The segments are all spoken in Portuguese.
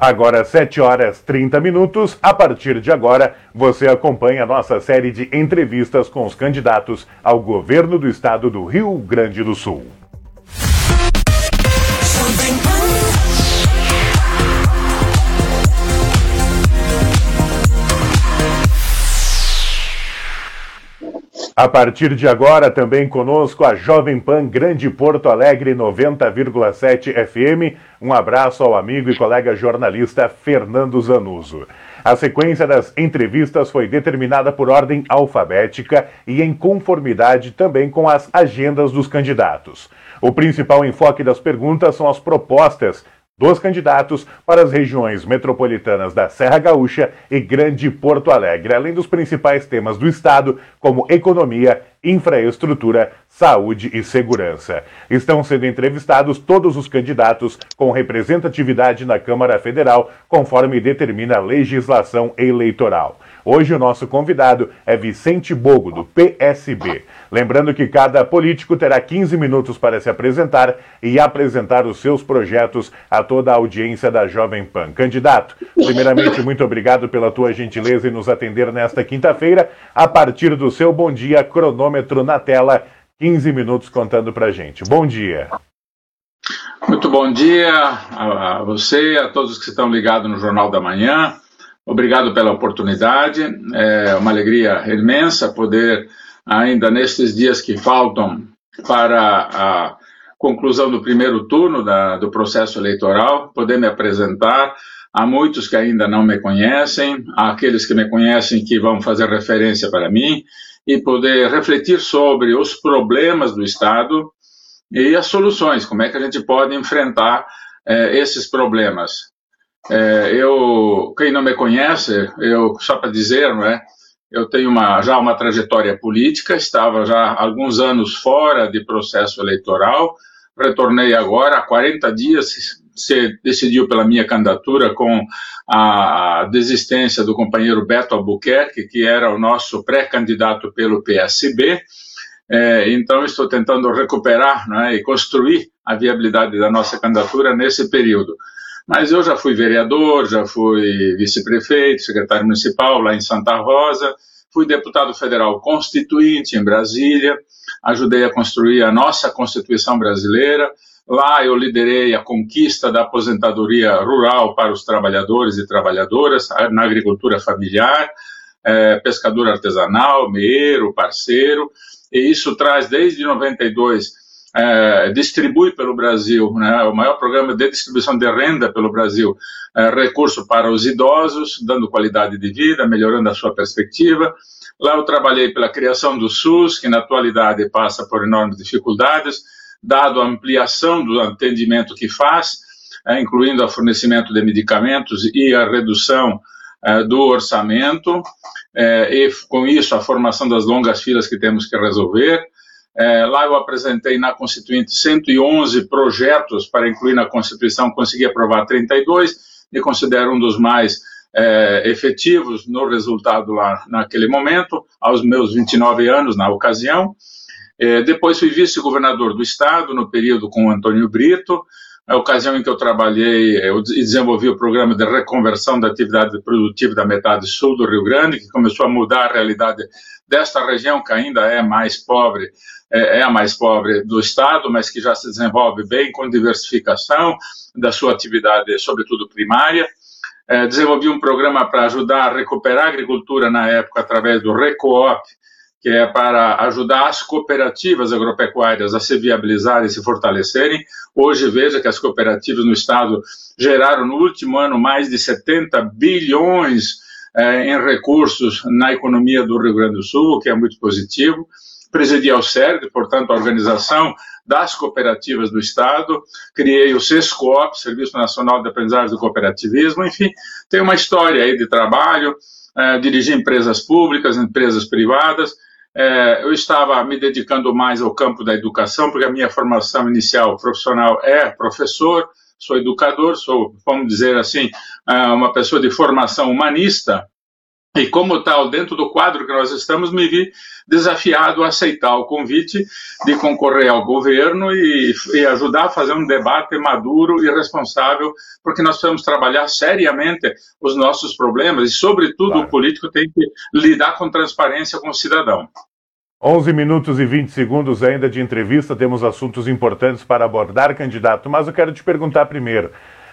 Agora, 7 horas 30 minutos. A partir de agora, você acompanha a nossa série de entrevistas com os candidatos ao governo do estado do Rio Grande do Sul. A partir de agora, também conosco a Jovem Pan Grande Porto Alegre 90,7 FM. Um abraço ao amigo e colega jornalista Fernando Zanuso. A sequência das entrevistas foi determinada por ordem alfabética e em conformidade também com as agendas dos candidatos. O principal enfoque das perguntas são as propostas dos candidatos para as regiões metropolitanas da Serra Gaúcha e Grande Porto Alegre, além dos principais temas do Estado, como economia, infraestrutura, saúde e segurança. Estão sendo entrevistados todos os candidatos com representatividade na Câmara Federal, conforme determina a legislação eleitoral. Hoje o nosso convidado é Vicente Bogo, do PSB. Lembrando que cada político terá 15 minutos para se apresentar e apresentar os seus projetos a toda a audiência da Jovem Pan. Candidato, primeiramente, muito obrigado pela tua gentileza em nos atender nesta quinta-feira. A partir do seu bom dia, cronômetro na tela, 15 minutos contando pra gente. Bom dia. Muito bom dia a você e a todos que estão ligados no Jornal da Manhã. Obrigado pela oportunidade. É uma alegria imensa poder, ainda nestes dias que faltam para a conclusão do primeiro turno da, do processo eleitoral, poder me apresentar. Há muitos que ainda não me conhecem, há aqueles que me conhecem que vão fazer referência para mim e poder refletir sobre os problemas do Estado e as soluções, como é que a gente pode enfrentar é, esses problemas. É, eu, quem não me conhece, eu só para dizer, não é? Eu tenho uma, já uma trajetória política, estava já alguns anos fora de processo eleitoral, retornei agora, há 40 dias se decidiu pela minha candidatura com a desistência do companheiro Beto Albuquerque, que era o nosso pré-candidato pelo PSB. É, então, estou tentando recuperar né, e construir a viabilidade da nossa candidatura nesse período. Mas eu já fui vereador, já fui vice-prefeito, secretário municipal lá em Santa Rosa, fui deputado federal constituinte em Brasília, ajudei a construir a nossa Constituição brasileira. Lá eu liderei a conquista da aposentadoria rural para os trabalhadores e trabalhadoras na agricultura familiar, é, pescador artesanal, meeiro, parceiro, e isso traz desde 92 é, distribui pelo Brasil, né, o maior programa de distribuição de renda pelo Brasil, é, recurso para os idosos, dando qualidade de vida, melhorando a sua perspectiva. Lá eu trabalhei pela criação do SUS, que na atualidade passa por enormes dificuldades, dado a ampliação do atendimento que faz, é, incluindo o fornecimento de medicamentos e a redução é, do orçamento, é, e com isso a formação das longas filas que temos que resolver. É, lá eu apresentei na Constituinte 111 projetos para incluir na Constituição, consegui aprovar 32, e considero um dos mais é, efetivos no resultado lá naquele momento, aos meus 29 anos na ocasião. É, depois fui vice-governador do estado no período com Antônio Brito, a ocasião em que eu trabalhei e desenvolvi o programa de reconversão da atividade produtiva da metade sul do Rio Grande, que começou a mudar a realidade desta região, que ainda é mais pobre, é, é a mais pobre do estado, mas que já se desenvolve bem com diversificação da sua atividade, sobretudo primária. É, desenvolvi um programa para ajudar a recuperar a agricultura na época através do Recoop, que é para ajudar as cooperativas agropecuárias a se viabilizarem e se fortalecerem. Hoje, veja que as cooperativas no Estado geraram no último ano mais de 70 bilhões eh, em recursos na economia do Rio Grande do Sul, o que é muito positivo. Presidi ao CERD, portanto, a organização das cooperativas do Estado, criei o SESCOP, Serviço Nacional de Aprendizagem do Cooperativismo, enfim, tem uma história aí de trabalho, eh, dirigi empresas públicas, empresas privadas, é, eu estava me dedicando mais ao campo da educação, porque a minha formação inicial profissional é professor, sou educador, sou, vamos dizer assim, é, uma pessoa de formação humanista, E como tal, dentro do quadro que nós estamos, me vi desafiado a aceitar o convite de concorrer ao governo e, e, ajudar a fazer um debate maduro e responsável, porque nós precisamos trabalhar seriamente os nossos problemas e, sobretudo, claro. o político tem que lidar com transparência com o cidadão. 11 minutos e 20 segundos ainda de entrevista, temos assuntos importantes para abordar, candidato, mas eu quero te perguntar primeiro.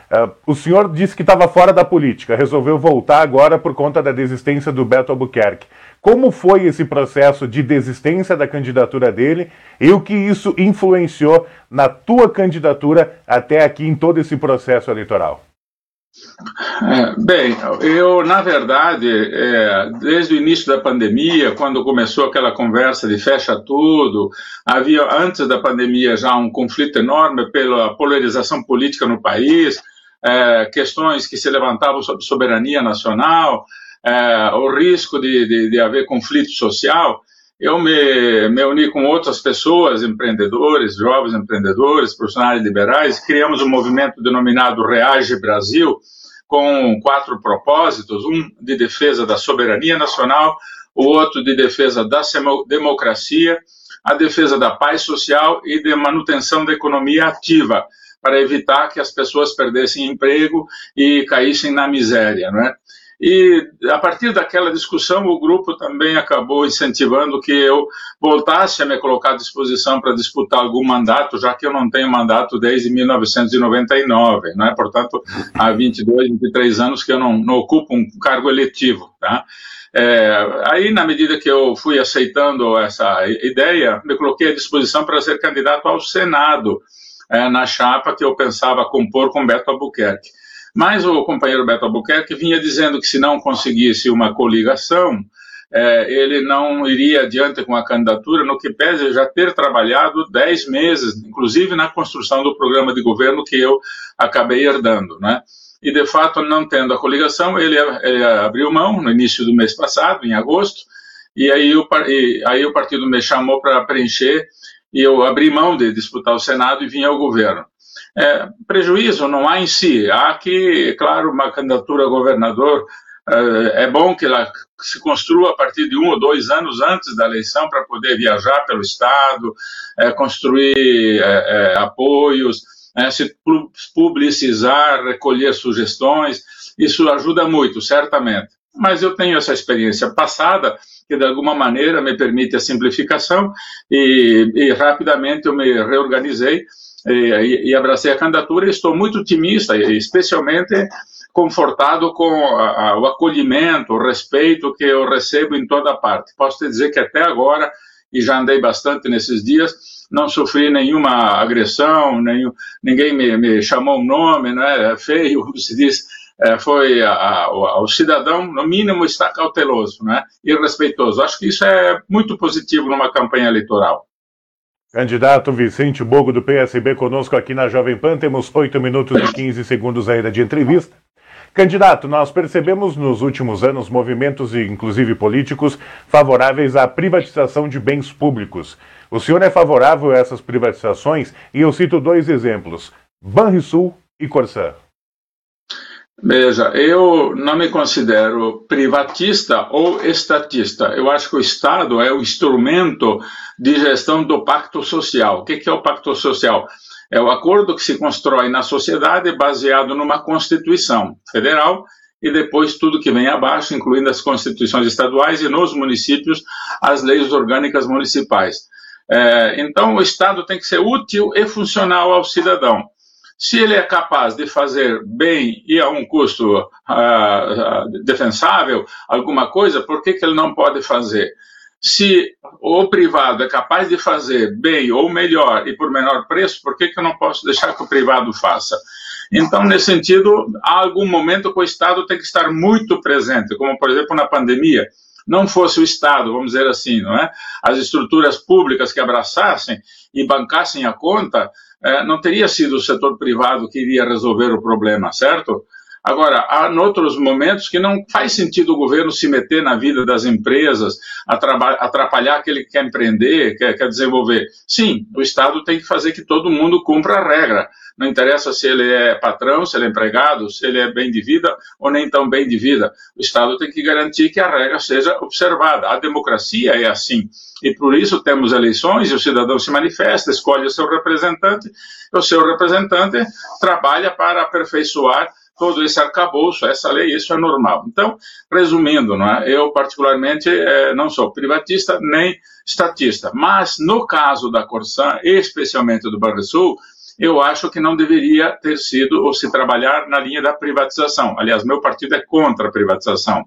Uh, o senhor disse que estava fora da política, resolveu voltar agora por conta da desistência do Beto Albuquerque. Como foi esse processo de desistência da candidatura dele e o que isso influenciou na tua candidatura até aqui em todo esse processo eleitoral? É, bem, eu, na verdade, é, desde o início da pandemia, quando começou aquela conversa de fecha tudo, havia, antes da pandemia, já um conflito enorme pela polarização política no país, é, questões que se levantavam sobre soberania nacional, é, o risco de, de, de, haver conflito social, eu me, me uni com outras pessoas, empreendedores, jovens empreendedores, profissionais liberais, criamos um movimento denominado Reage Brasil, com quatro propósitos: um de defesa da soberania nacional, o outro de defesa da democracia, a defesa da paz social e de manutenção da economia ativa, para evitar que as pessoas perdessem emprego e caíssem na miséria, não é? E a partir daquela discussão, o grupo também acabou incentivando que eu voltasse a me colocar à disposição para disputar algum mandato, já que eu não tenho mandato desde 1999, né? portanto, há 22, 23 anos que eu não, não ocupo um cargo eletivo. Tá? É, aí, na medida que eu fui aceitando essa ideia, me coloquei à disposição para ser candidato ao Senado, é, na chapa que eu pensava compor com Beto Albuquerque. Mas o companheiro Beto Albuquerque vinha dizendo que se não conseguisse uma coligação, é, ele não iria adiante com a candidatura, no que pese já ter trabalhado dez meses, inclusive na construção do programa de governo que eu acabei herdando, né? E, de fato, não tendo a coligação, ele, ele abriu mão no início do mês passado, em agosto, e aí o, e, aí o partido me chamou para preencher, e eu abri mão de disputar o Senado e vim ao governo. É, prejuízo não há em si. Há que, claro, uma candidatura a governador é, é bom que ela se construa a partir de um ou dois anos antes da eleição para poder viajar pelo Estado, é, construir é, é apoios, é, se publicizar, recolher sugestões. Isso ajuda muito, certamente. Mas eu tenho essa experiência passada que de alguma maneira me permite a simplificação e, e rapidamente eu me reorganizei e, e abracei a candidatura estou muito otimista, especialmente confortado com a, a, o acolhimento, o respeito que eu recebo em toda parte. Posso te dizer que até agora, e já andei bastante nesses dias, não sofri nenhuma agressão, nenhum, ninguém me, me chamou um nome, não é feio, como se diz, é, foi a, a, o cidadão, no mínimo, está cauteloso né, e respeitoso. Acho que isso é muito positivo numa campanha eleitoral. Candidato Vicente Bogo, do PSB, conosco aqui na Jovem Pan. Temos 8 minutos e 15 segundos ainda de entrevista. Candidato, nós percebemos nos últimos anos movimentos, inclusive políticos, favoráveis à privatização de bens públicos. O senhor é favorável a essas privatizações? E eu cito dois exemplos: Banrisul e Corsã. Veja, eu não me considero privatista ou estatista. Eu acho que o Estado é o instrumento de gestão do pacto social. O que é o pacto social? É o acordo que se constrói na sociedade baseado numa Constituição federal e depois tudo que vem abaixo, incluindo as constituições estaduais e nos municípios as leis orgânicas municipais. É, então, o Estado tem que ser útil e funcional ao cidadão. Se ele é capaz de fazer bem e a um custo uh, defensável alguma coisa, por que, que ele não pode fazer? Se o privado é capaz de fazer bem ou melhor e por menor preço, por que, que eu não posso deixar que o privado faça? Então, nesse sentido, há algum momento que o Estado tem que estar muito presente, como por exemplo na pandemia não fosse o Estado, vamos dizer assim, não é? As estruturas públicas que abraçassem e bancassem a conta, não teria sido o setor privado que iria resolver o problema, certo? Agora, há outros momentos que não faz sentido o governo se meter na vida das empresas, atrapalhar aquele que quer empreender, quer, quer desenvolver. Sim, o Estado tem que fazer que todo mundo cumpra a regra. Não interessa se ele é patrão, se ele é empregado, se ele é bem de vida ou nem tão bem de vida. O Estado tem que garantir que a regra seja observada. A democracia é assim. E por isso temos eleições e o cidadão se manifesta, escolhe o seu representante, e o seu representante trabalha para aperfeiçoar todo esse arcabouço, essa lei, isso é normal. Então, resumindo, não é? eu particularmente é, não sou privatista nem estatista, mas no caso da Corsã, especialmente do Banrisul, eu acho que não deveria ter sido ou se trabalhar na linha da privatização. Aliás, meu partido é contra a privatização.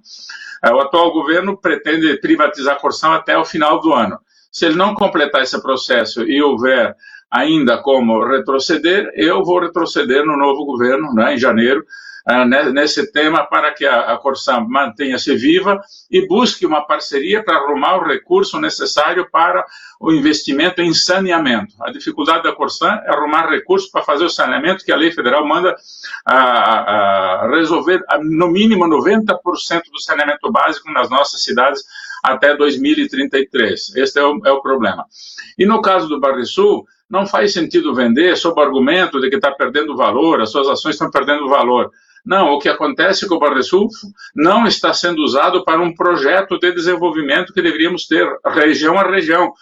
É, o atual governo pretende privatizar a Corsã até o final do ano. Se ele não completar esse processo e houver ainda como retroceder, eu vou retroceder no novo governo, né, em janeiro, uh, nesse tema para que a, a Corsã mantenha-se viva e busque uma parceria para arrumar o recurso necessário para o investimento em saneamento. A dificuldade da Corsã é arrumar recursos para fazer o saneamento que a lei federal manda resolver, no mínimo, 90% do saneamento básico nas nossas cidades até 2033. Este é o, é o problema. E no caso do Sul não faz sentido vender sob o argumento de que está perdendo valor, as suas ações estão perdendo valor. Não, o que acontece com o Banrisul não está sendo usado para um projeto de desenvolvimento que deveríamos ter, região a região.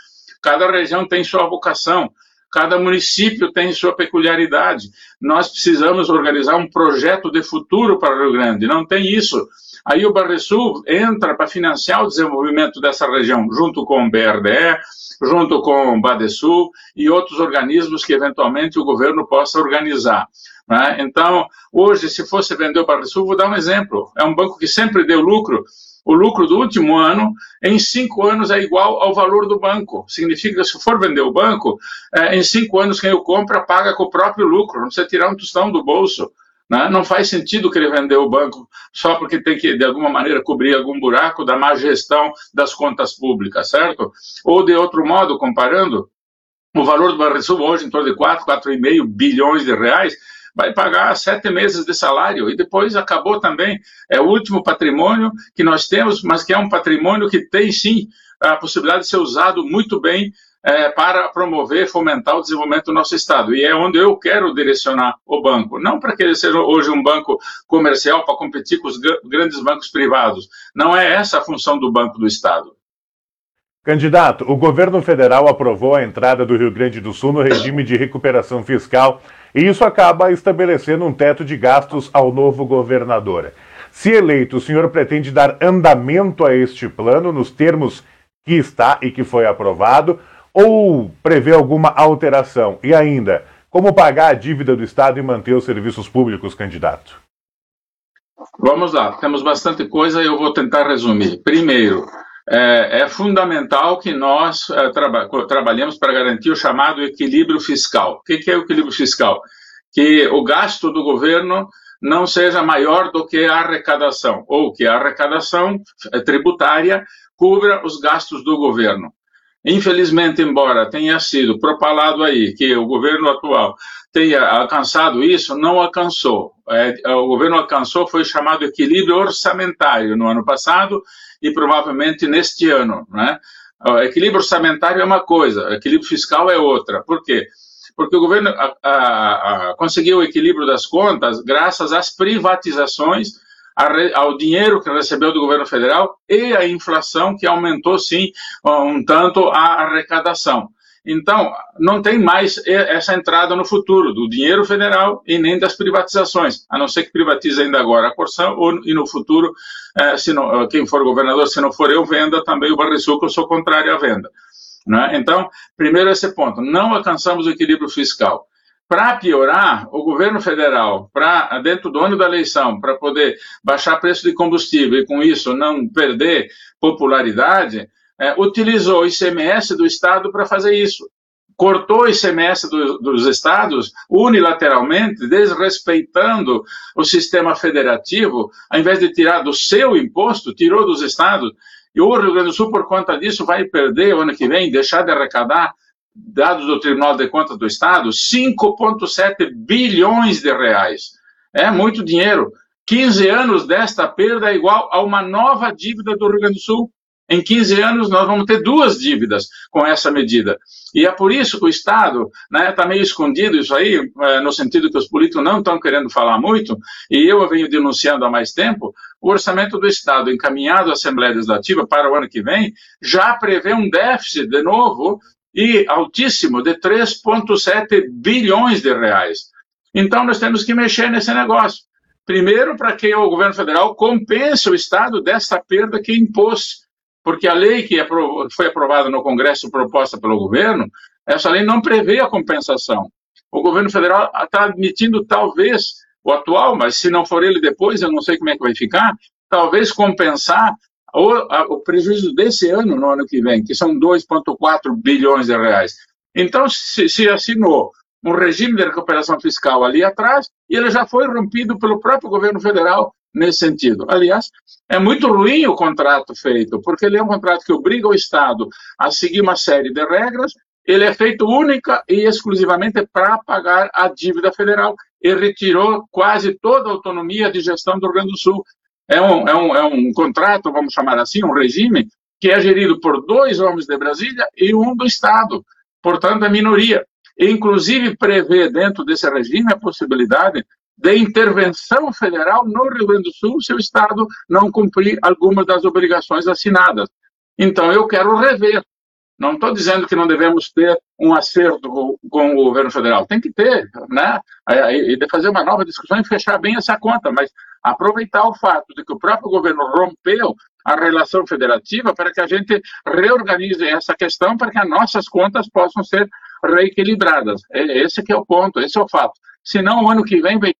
Cada região tem sua vocação, cada município tem sua peculiaridade. Nós precisamos organizar um projeto de futuro para o Rio Grande, não tem isso. Aí o Banrisul entra para financiar o desenvolvimento dessa região, junto com o BRDE, junto com o Badesul e outros organismos que eventualmente o governo possa organizar. Né? Então, hoje, se fosse vender o Badesul, vou dar um exemplo. É um banco que sempre deu lucro. O lucro do último ano, em cinco anos, é igual ao valor do banco. Significa que se for vender o banco, é, em cinco anos quem o compra paga com o próprio lucro, não precisa tirar um tostão do bolso. Né? Não faz sentido querer vender o banco só porque tem que, de alguma maneira, cobrir algum buraco da má gestão das contas públicas, certo? Ou, de outro modo, comparando, o valor do Banrisul hoje em torno de 4, 4,5 bilhões de reais, vai pagar sete meses de salário e depois acabou também. É o último patrimônio que nós temos, mas que é um patrimônio que tem sim a possibilidade de ser usado muito bem é, para promover, fomentar o desenvolvimento do nosso Estado. E é onde eu quero direcionar o banco. Não para que ele seja hoje um banco comercial para competir com os grandes bancos privados. Não é essa a função do Banco do Estado. Candidato, o governo federal aprovou a entrada do Rio Grande do Sul no regime de recuperação fiscal e isso acaba estabelecendo um teto de gastos ao novo governador. Se eleito, o senhor pretende dar andamento a este plano nos termos que está e que foi aprovado ou prevê alguma alteração? E ainda, como pagar a dívida do Estado e manter os serviços públicos, candidato? Vamos lá, temos bastante coisa e eu vou tentar resumir. Primeiro, é, é fundamental que nós é, traba trabalhemos para garantir o chamado equilíbrio fiscal. O que, que é o equilíbrio fiscal? Que o gasto do governo não seja maior do que a arrecadação, ou que a arrecadação é, tributária cubra os gastos do governo. Infelizmente, embora tenha sido propalado aí que o governo atual tenha alcançado isso, não alcançou. É, o governo alcançou foi chamado equilíbrio orçamentário no ano passado e provavelmente neste ano. Né? O equilíbrio orçamentário é uma coisa, equilíbrio fiscal é outra. Por quê? Porque o governo a, a, a, conseguiu o equilíbrio das contas graças às privatizações ao dinheiro que recebeu do governo federal e a inflação que aumentou, sim, um tanto a arrecadação. Então, não tem mais essa entrada no futuro do dinheiro federal e nem das privatizações, a não ser que privatize ainda agora a porção ou, e no futuro, eh, se não, quem for governador, se não for eu, venda também o Barrisul, que eu sou contrário à venda. Né? Então, primeiro esse ponto, não alcançamos o equilíbrio fiscal. Para piorar, o governo federal, para dentro do ano da eleição, para poder baixar preço de combustível e com isso não perder popularidade, é, utilizou o ICMS do Estado para fazer isso. Cortou o ICMS do, dos estados unilateralmente, desrespeitando o sistema federativo, ao invés de tirar do seu imposto, tirou dos estados. E o Rio Grande do Sul, por conta disso, vai perder o ano que vem, deixar de arrecadar dados do Tribunal de Contas do Estado, 5,7 bilhões de reais. É muito dinheiro. 15 anos desta perda é igual a uma nova dívida do Rio Grande do Sul. Em 15 anos, nós vamos ter duas dívidas com essa medida. E é por isso que o Estado está né, tá meio escondido isso aí, é, no sentido que os políticos não estão querendo falar muito, e eu venho denunciando há mais tempo, o orçamento do Estado encaminhado à Assembleia Legislativa para o ano que vem já prevê um déficit, de novo, e altíssimo, de 3,7 bilhões de reais. Então, nós temos que mexer nesse negócio. Primeiro, para que o governo federal compense o Estado dessa perda que impôs. Porque a lei que foi aprovada no Congresso, proposta pelo governo, essa lei não prevê a compensação. O governo federal está admitindo, talvez, o atual, mas se não for ele depois, eu não sei como é que vai ficar, talvez compensar o, a, o prejuízo desse ano, no ano que vem, que são 2,4 bilhões de reais. Então, se, se assinou um regime de recuperação fiscal ali atrás, e ele já foi rompido pelo próprio governo federal nesse sentido. Aliás, é muito ruim o contrato feito, porque ele é um contrato que obriga o Estado a seguir uma série de regras, ele é feito única e exclusivamente para pagar a dívida federal e retirou quase toda a autonomia de gestão do Rio Grande do Sul. É um, é um, é um contrato, vamos chamar assim, um regime, que é gerido por dois homens de Brasília e um do Estado, portanto, a minoria e, inclusive, prevê dentro desse regime a possibilidade de intervenção federal no Rio Grande do Sul se o Estado não cumprir algumas das obrigações assinadas. Então, eu quero rever. Não estou dizendo que não devemos ter um acerto com, o governo federal. Tem que ter, né? E de fazer uma nova discussão e fechar bem essa conta, mas aproveitar o fato de que o próprio governo rompeu a relação federativa para que a gente reorganize essa questão para que as nossas contas possam ser reequilibradas. Esse é o ponto, esse é o fato. Senão, o ano que vem vai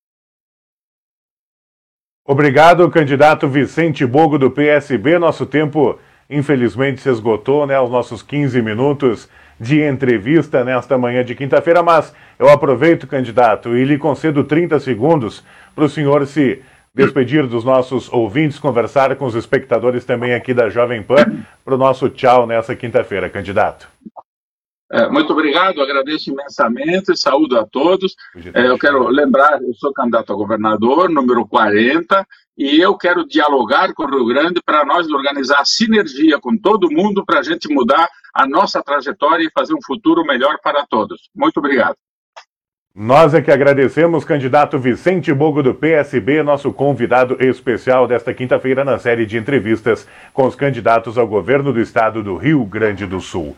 Obrigado, candidato Vicente Bogo do PSB. Nosso tempo, infelizmente, se esgotou, né? Os nossos 15 minutos de entrevista nesta manhã de quinta-feira, mas eu aproveito, candidato, e lhe concedo 30 segundos para o senhor se despedir dos nossos ouvintes, conversar com os espectadores também aqui da Jovem Pan, para o nosso tchau nessa quinta-feira, candidato. É, muito obrigado, agradeço imensamente, saúdo a todos. É, eu quero lembrar, eu sou candidato a governador, número 40, e eu quero dialogar com o Rio Grande para nós organizar sinergia com todo mundo para a gente mudar a nossa trajetória e fazer um futuro melhor para todos. Muito obrigado. Nós é que agradecemos, candidato Vicente Bogo do PSB, nosso convidado especial desta quinta-feira na série de entrevistas com os candidatos ao governo do estado do Rio Grande do Sul.